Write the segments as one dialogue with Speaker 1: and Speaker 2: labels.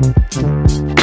Speaker 1: Thank you.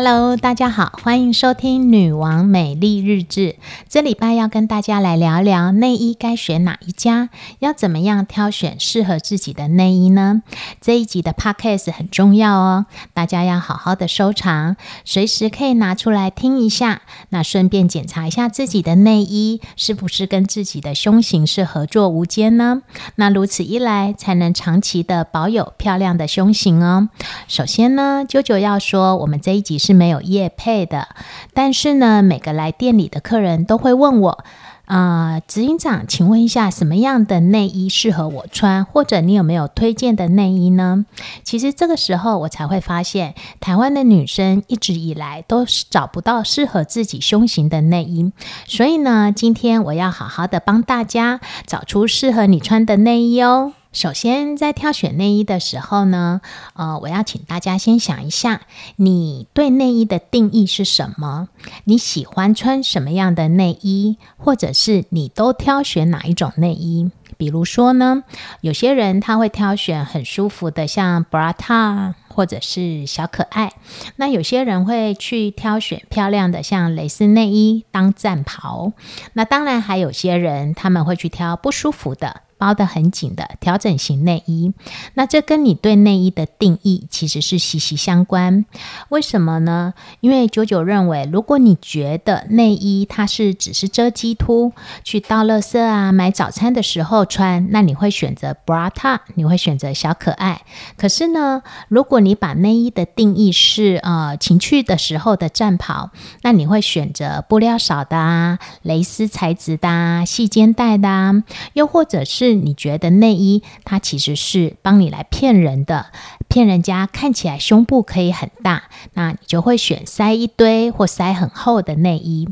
Speaker 1: Hello，大家好，欢迎收听《女王美丽日志》。这礼拜要跟大家来聊聊内衣该选哪一家，要怎么样挑选适合自己的内衣呢？这一集的 Podcast 很重要哦，大家要好好的收藏，随时可以拿出来听一下。那顺便检查一下自己的内衣是不是跟自己的胸型是合作无间呢？那如此一来，才能长期的保有漂亮的胸型哦。首先呢，啾啾要说，我们这一集。是没有叶配的，但是呢，每个来店里的客人都会问我，啊，执行长，请问一下，什么样的内衣适合我穿？或者你有没有推荐的内衣呢？其实这个时候我才会发现，台湾的女生一直以来都是找不到适合自己胸型的内衣，所以呢，今天我要好好的帮大家找出适合你穿的内衣哦。首先，在挑选内衣的时候呢，呃，我要请大家先想一下，你对内衣的定义是什么？你喜欢穿什么样的内衣，或者是你都挑选哪一种内衣？比如说呢，有些人他会挑选很舒服的，像 bra top 或者是小可爱；那有些人会去挑选漂亮的，像蕾丝内衣当战袍；那当然还有些人他们会去挑不舒服的。包得很紧的调整型内衣，那这跟你对内衣的定义其实是息息相关。为什么呢？因为九九认为，如果你觉得内衣它是只是遮鸡突，去倒垃圾啊、买早餐的时候穿，那你会选择 bra top，你会选择小可爱。可是呢，如果你把内衣的定义是呃情趣的时候的战袍，那你会选择布料少的啊、蕾丝材质的啊、细肩带的啊，又或者是。你觉得内衣它其实是帮你来骗人的，骗人家看起来胸部可以很大，那你就会选塞一堆或塞很厚的内衣。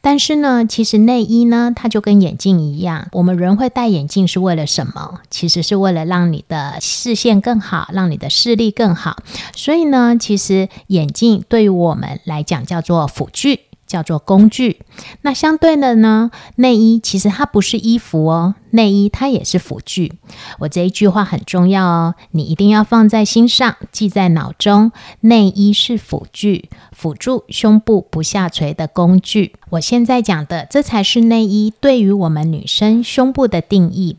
Speaker 1: 但是呢，其实内衣呢，它就跟眼镜一样，我们人会戴眼镜是为了什么？其实是为了让你的视线更好，让你的视力更好。所以呢，其实眼镜对于我们来讲叫做辅具。叫做工具，那相对的呢？内衣其实它不是衣服哦，内衣它也是辅具。我这一句话很重要哦，你一定要放在心上，记在脑中。内衣是辅具，辅助胸部不下垂的工具。我现在讲的，这才是内衣对于我们女生胸部的定义。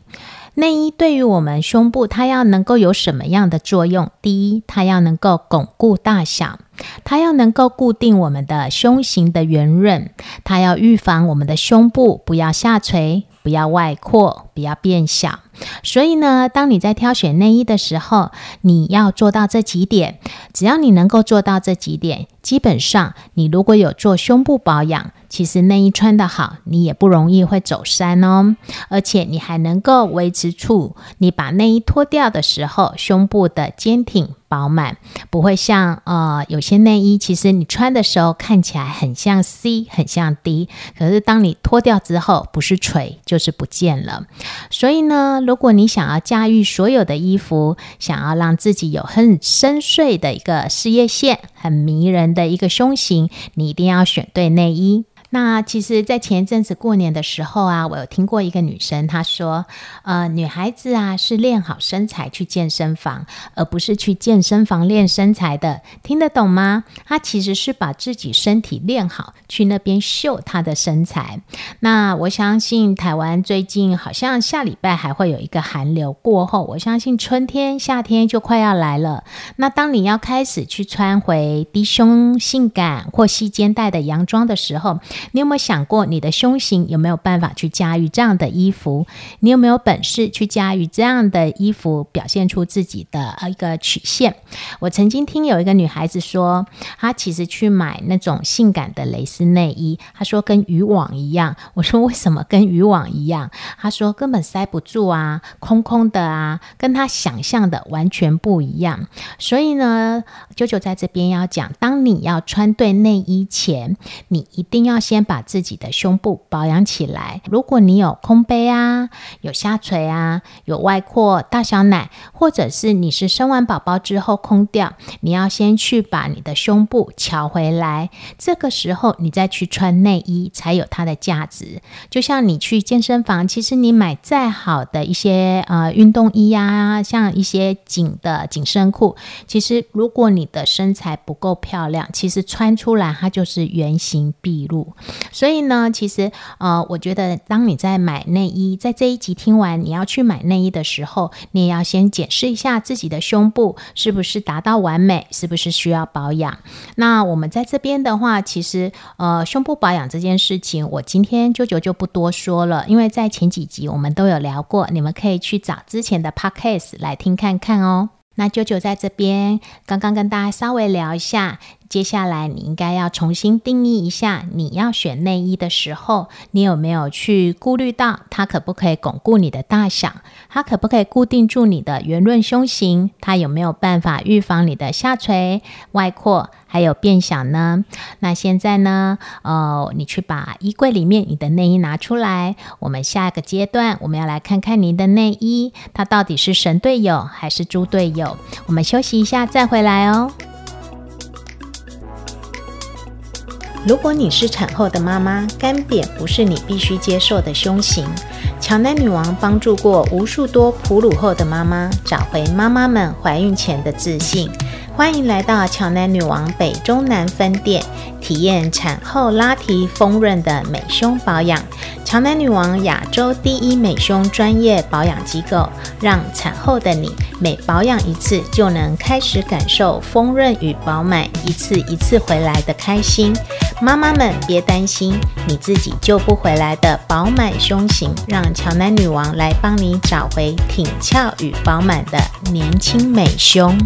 Speaker 1: 内衣对于我们胸部，它要能够有什么样的作用？第一，它要能够巩固大小。它要能够固定我们的胸型的圆润，它要预防我们的胸部不要下垂、不要外扩、比较变小。所以呢，当你在挑选内衣的时候，你要做到这几点。只要你能够做到这几点，基本上你如果有做胸部保养，其实内衣穿得好，你也不容易会走山哦。而且你还能够维持住你把内衣脱掉的时候，胸部的坚挺。饱满不会像呃有些内衣，其实你穿的时候看起来很像 C，很像 D，可是当你脱掉之后，不是垂就是不见了。所以呢，如果你想要驾驭所有的衣服，想要让自己有很深邃的一个事业线，很迷人的一个胸型，你一定要选对内衣。那其实，在前一阵子过年的时候啊，我有听过一个女生她说：“呃，女孩子啊是练好身材去健身房，而不是去健身房练身材的。”听得懂吗？她其实是把自己身体练好，去那边秀她的身材。那我相信台湾最近好像下礼拜还会有一个寒流过后，我相信春天、夏天就快要来了。那当你要开始去穿回低胸、性感或细肩带的洋装的时候，你有没有想过，你的胸型有没有办法去驾驭这样的衣服？你有没有本事去驾驭这样的衣服，表现出自己的一个曲线？我曾经听有一个女孩子说，她其实去买那种性感的蕾丝内衣，她说跟渔网一样。我说为什么跟渔网一样？她说根本塞不住啊，空空的啊，跟她想象的完全不一样。所以呢，舅舅在这边要讲，当你要穿对内衣前，你一定要。先把自己的胸部保养起来。如果你有空杯啊，有下垂啊，有外扩、大小奶，或者是你是生完宝宝之后空掉，你要先去把你的胸部调回来。这个时候你再去穿内衣才有它的价值。就像你去健身房，其实你买再好的一些呃运动衣呀，像一些紧的紧身裤，其实如果你的身材不够漂亮，其实穿出来它就是原形毕露。所以呢，其实呃，我觉得当你在买内衣，在这一集听完你要去买内衣的时候，你也要先检视一下自己的胸部是不是达到完美，是不是需要保养。那我们在这边的话，其实呃，胸部保养这件事情，我今天舅舅就不多说了，因为在前几集我们都有聊过，你们可以去找之前的 podcast 来听看看哦。那舅舅在这边刚刚跟大家稍微聊一下。接下来，你应该要重新定义一下，你要选内衣的时候，你有没有去顾虑到它可不可以巩固你的大小，它可不可以固定住你的圆润胸型，它有没有办法预防你的下垂、外扩还有变小呢？那现在呢，呃，你去把衣柜里面你的内衣拿出来，我们下一个阶段，我们要来看看您的内衣，它到底是神队友还是猪队友？我们休息一下再回来哦。如果你是产后的妈妈，干瘪不是你必须接受的胸型。乔奶女王帮助过无数多哺乳后的妈妈，找回妈妈们怀孕前的自信。欢迎来到乔南女王北中南分店，体验产后拉提丰润的美胸保养。乔南女王亚洲第一美胸专业保养机构，让产后的你每保养一次就能开始感受丰润与饱满，一次一次回来的开心。妈妈们别担心，你自己救不回来的饱满胸型，让乔南女王来帮你找回挺翘与饱满的年轻美胸。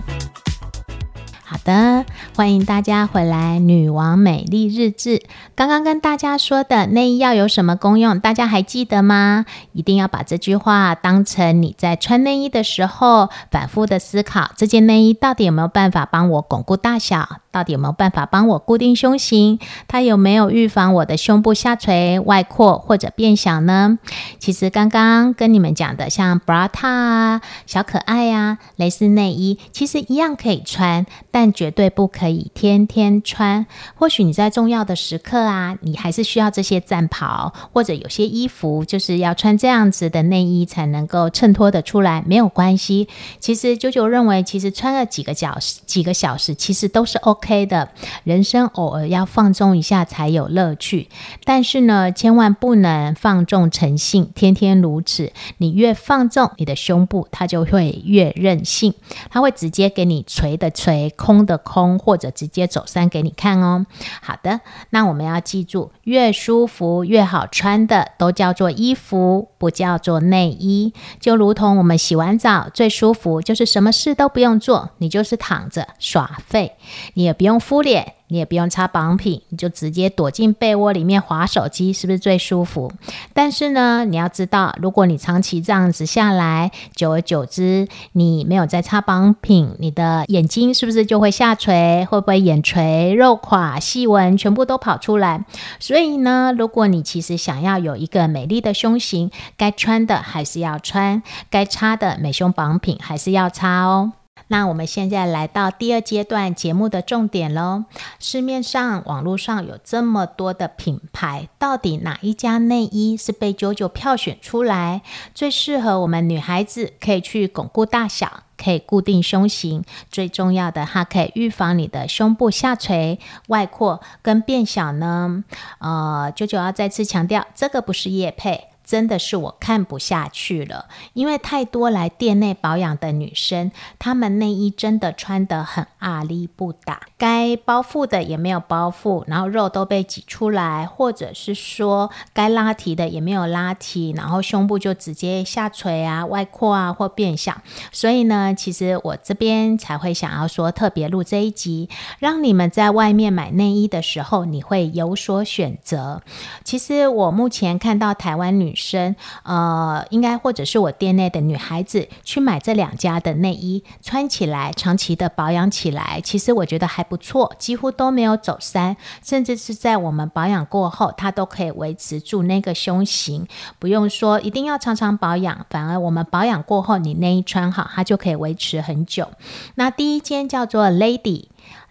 Speaker 1: 好的，欢迎大家回来，女王美丽日志。刚刚跟大家说的内衣要有什么功用，大家还记得吗？一定要把这句话当成你在穿内衣的时候反复的思考：这件内衣到底有没有办法帮我巩固大小？到底有没有办法帮我固定胸型？它有没有预防我的胸部下垂、外扩或者变小呢？其实刚刚跟你们讲的，像 bra 啊、小可爱呀、蕾丝内衣，其实一样可以穿，但绝对不可以天天穿。或许你在重要的时刻啊，你还是需要这些战袍，或者有些衣服就是要穿这样子的内衣才能够衬托的出来，没有关系。其实九九认为，其实穿了几个小时、几个小时，其实都是 OK。OK 的，人生偶尔要放纵一下才有乐趣，但是呢，千万不能放纵成性，天天如此。你越放纵，你的胸部它就会越任性，它会直接给你捶的捶，空的空，或者直接走三给你看哦。好的，那我们要记住，越舒服越好穿的都叫做衣服，不叫做内衣。就如同我们洗完澡最舒服，就是什么事都不用做，你就是躺着耍废，你。也不用敷脸。你也不用擦保养品，你就直接躲进被窝里面划手机，是不是最舒服？但是呢，你要知道，如果你长期这样子下来，久而久之，你没有在擦保养品，你的眼睛是不是就会下垂？会不会眼垂、肉垮、细纹全部都跑出来？所以呢，如果你其实想要有一个美丽的胸型，该穿的还是要穿，该擦的美胸保养品还是要擦哦。那我们现在来到第二阶段节目的重点喽。市面上、网络上有这么多的品牌，到底哪一家内衣是被九九票选出来最适合我们女孩子，可以去巩固大小，可以固定胸型，最重要的，它可以预防你的胸部下垂、外扩跟变小呢？呃，九九要再次强调，这个不是叶配。真的是我看不下去了，因为太多来店内保养的女生，她们内衣真的穿得很阿力不打，该包覆的也没有包覆，然后肉都被挤出来，或者是说该拉提的也没有拉提，然后胸部就直接下垂啊、外扩啊或变小。所以呢，其实我这边才会想要说特别录这一集，让你们在外面买内衣的时候，你会有所选择。其实我目前看到台湾女。生，呃，应该或者是我店内的女孩子去买这两家的内衣，穿起来长期的保养起来，其实我觉得还不错，几乎都没有走山，甚至是在我们保养过后，它都可以维持住那个胸型，不用说一定要常常保养，反而我们保养过后，你内衣穿好，它就可以维持很久。那第一间叫做 Lady。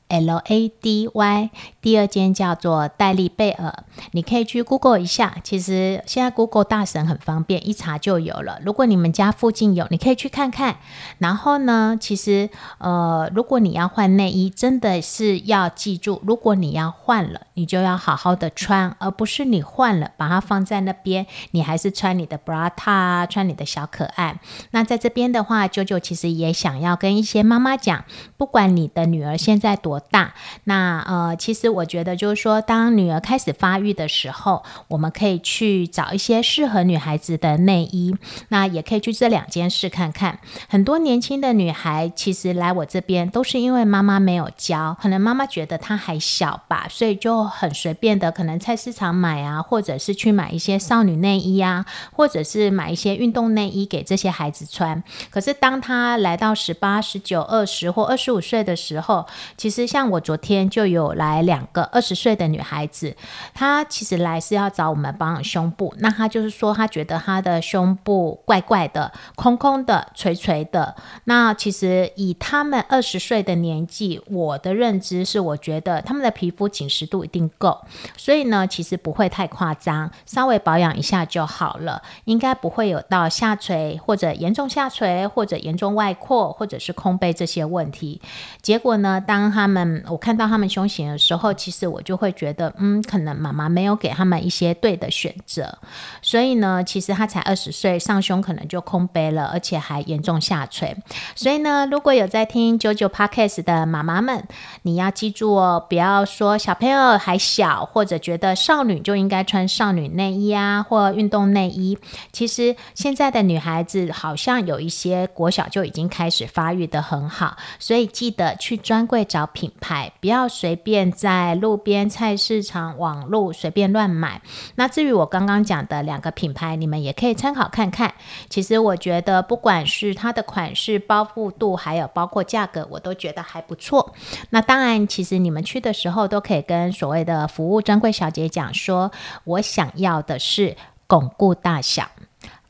Speaker 1: L A D Y，第二间叫做戴利贝尔，你可以去 Google 一下。其实现在 Google 大神很方便，一查就有了。如果你们家附近有，你可以去看看。然后呢，其实呃，如果你要换内衣，真的是要记住，如果你要换了，你就要好好的穿，而不是你换了把它放在那边，你还是穿你的 bra 啊，穿你的小可爱。那在这边的话，九九其实也想要跟一些妈妈讲，不管你的女儿现在多。大那呃，其实我觉得就是说，当女儿开始发育的时候，我们可以去找一些适合女孩子的内衣。那也可以去这两件事看看。很多年轻的女孩其实来我这边都是因为妈妈没有教，可能妈妈觉得她还小吧，所以就很随便的，可能菜市场买啊，或者是去买一些少女内衣啊，或者是买一些运动内衣给这些孩子穿。可是当她来到十八、十九、二十或二十五岁的时候，其实。像我昨天就有来两个二十岁的女孩子，她其实来是要找我们保养胸部。那她就是说，她觉得她的胸部怪怪的、空空的、垂垂的。那其实以他们二十岁的年纪，我的认知是，我觉得他们的皮肤紧实度一定够，所以呢，其实不会太夸张，稍微保养一下就好了，应该不会有到下垂或者严重下垂或者严重外扩或者是空杯这些问题。结果呢，当他们嗯，我看到他们胸型的时候，其实我就会觉得，嗯，可能妈妈没有给他们一些对的选择，所以呢，其实他才二十岁，上胸可能就空杯了，而且还严重下垂。所以呢，如果有在听九九 podcast 的妈妈们，你要记住哦，不要说小朋友还小，或者觉得少女就应该穿少女内衣啊，或运动内衣。其实现在的女孩子好像有一些国小就已经开始发育的很好，所以记得去专柜找品。品牌不要随便在路边菜市场、网络随便乱买。那至于我刚刚讲的两个品牌，你们也可以参考看看。其实我觉得，不管是它的款式、包覆度，还有包括价格，我都觉得还不错。那当然，其实你们去的时候都可以跟所谓的服务专柜小姐讲说，我想要的是巩固大小、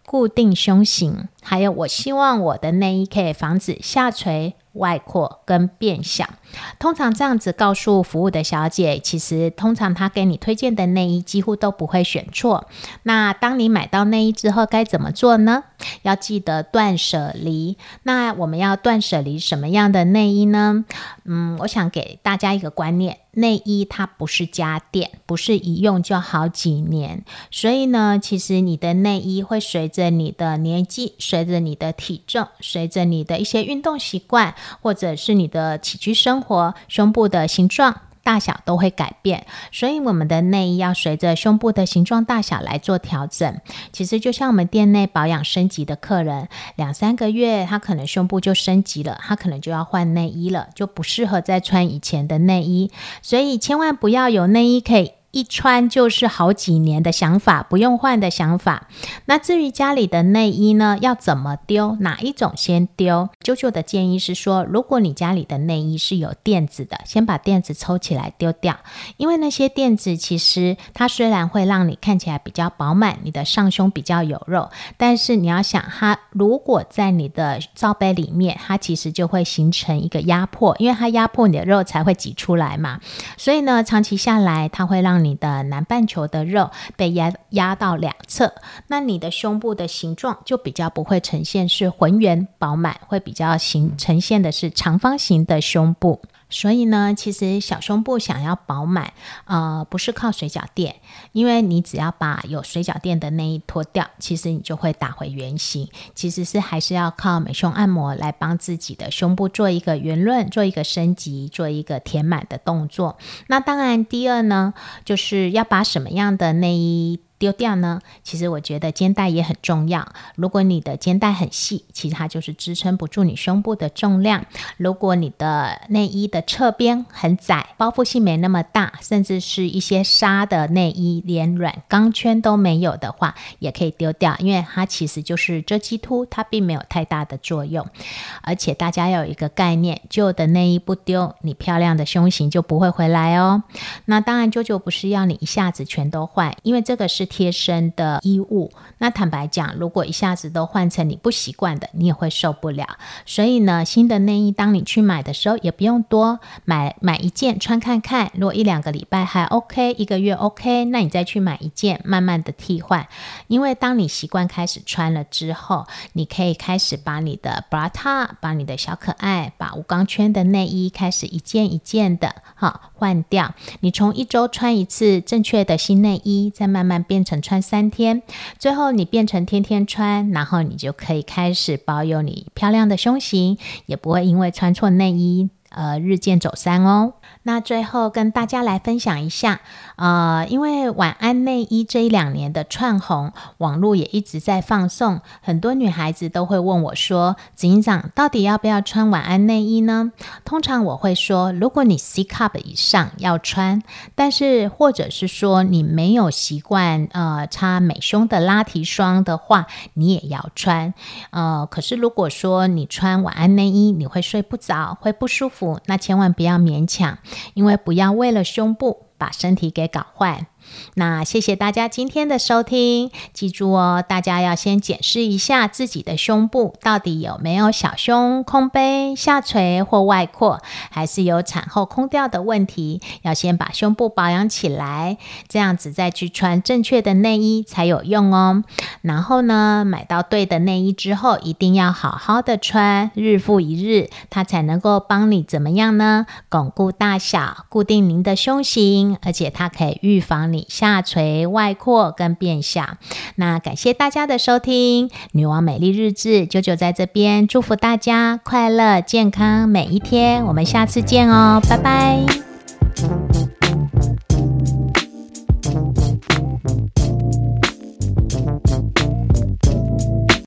Speaker 1: 固定胸型，还有我希望我的内衣可以防止下垂。外扩跟变小，通常这样子告诉服务的小姐，其实通常她给你推荐的内衣几乎都不会选错。那当你买到内衣之后，该怎么做呢？要记得断舍离。那我们要断舍离什么样的内衣呢？嗯，我想给大家一个观念：内衣它不是家电，不是一用就好几年。所以呢，其实你的内衣会随着你的年纪、随着你的体重、随着你的一些运动习惯。或者是你的起居生活，胸部的形状大小都会改变，所以我们的内衣要随着胸部的形状大小来做调整。其实就像我们店内保养升级的客人，两三个月他可能胸部就升级了，他可能就要换内衣了，就不适合再穿以前的内衣。所以千万不要有内衣可以。一穿就是好几年的想法，不用换的想法。那至于家里的内衣呢，要怎么丢？哪一种先丢？啾啾的建议是说，如果你家里的内衣是有垫子的，先把垫子抽起来丢掉，因为那些垫子其实它虽然会让你看起来比较饱满，你的上胸比较有肉，但是你要想，它如果在你的罩杯里面，它其实就会形成一个压迫，因为它压迫你的肉才会挤出来嘛。所以呢，长期下来，它会让你你的南半球的肉被压压到两侧，那你的胸部的形状就比较不会呈现是浑圆饱满，会比较形呈现的是长方形的胸部。所以呢，其实小胸部想要饱满，呃，不是靠水饺垫，因为你只要把有水饺垫的内衣脱掉，其实你就会打回原形。其实是还是要靠美胸按摩来帮自己的胸部做一个圆润、做一个升级、做一个填满的动作。那当然，第二呢，就是要把什么样的内衣。丢掉呢？其实我觉得肩带也很重要。如果你的肩带很细，其实它就是支撑不住你胸部的重量。如果你的内衣的侧边很窄，包覆性没那么大，甚至是一些纱的内衣，连软钢圈都没有的话，也可以丢掉，因为它其实就是遮肌凸，它并没有太大的作用。而且大家要有一个概念，旧的内衣不丢，你漂亮的胸型就不会回来哦。那当然，舅舅不是要你一下子全都换，因为这个是。贴身的衣物，那坦白讲，如果一下子都换成你不习惯的，你也会受不了。所以呢，新的内衣当你去买的时候，也不用多买买一件穿看看。如果一两个礼拜还 OK，一个月 OK，那你再去买一件，慢慢的替换。因为当你习惯开始穿了之后，你可以开始把你的 bra 套把你的小可爱，把无钢圈的内衣开始一件一件的哈换掉。你从一周穿一次正确的新内衣，再慢慢变。变成穿三天，最后你变成天天穿，然后你就可以开始保有你漂亮的胸型，也不会因为穿错内衣而日渐走散哦。那最后跟大家来分享一下，呃，因为晚安内衣这一两年的串红，网络也一直在放送，很多女孩子都会问我说：“警长到底要不要穿晚安内衣呢？”通常我会说，如果你 C cup 以上要穿，但是或者是说你没有习惯呃擦美胸的拉提霜的话，你也要穿。呃，可是如果说你穿晚安内衣，你会睡不着，会不舒服，那千万不要勉强。因为不要为了胸部把身体给搞坏。那谢谢大家今天的收听，记住哦，大家要先检视一下自己的胸部到底有没有小胸、空杯、下垂或外扩，还是有产后空掉的问题。要先把胸部保养起来，这样子再去穿正确的内衣才有用哦。然后呢，买到对的内衣之后，一定要好好的穿，日复一日，它才能够帮你怎么样呢？巩固大小，固定您的胸型，而且它可以预防你。下垂、外扩跟变小，那感谢大家的收听，女王美丽日志九九在这边祝福大家快乐健康每一天，我们下次见哦，拜拜。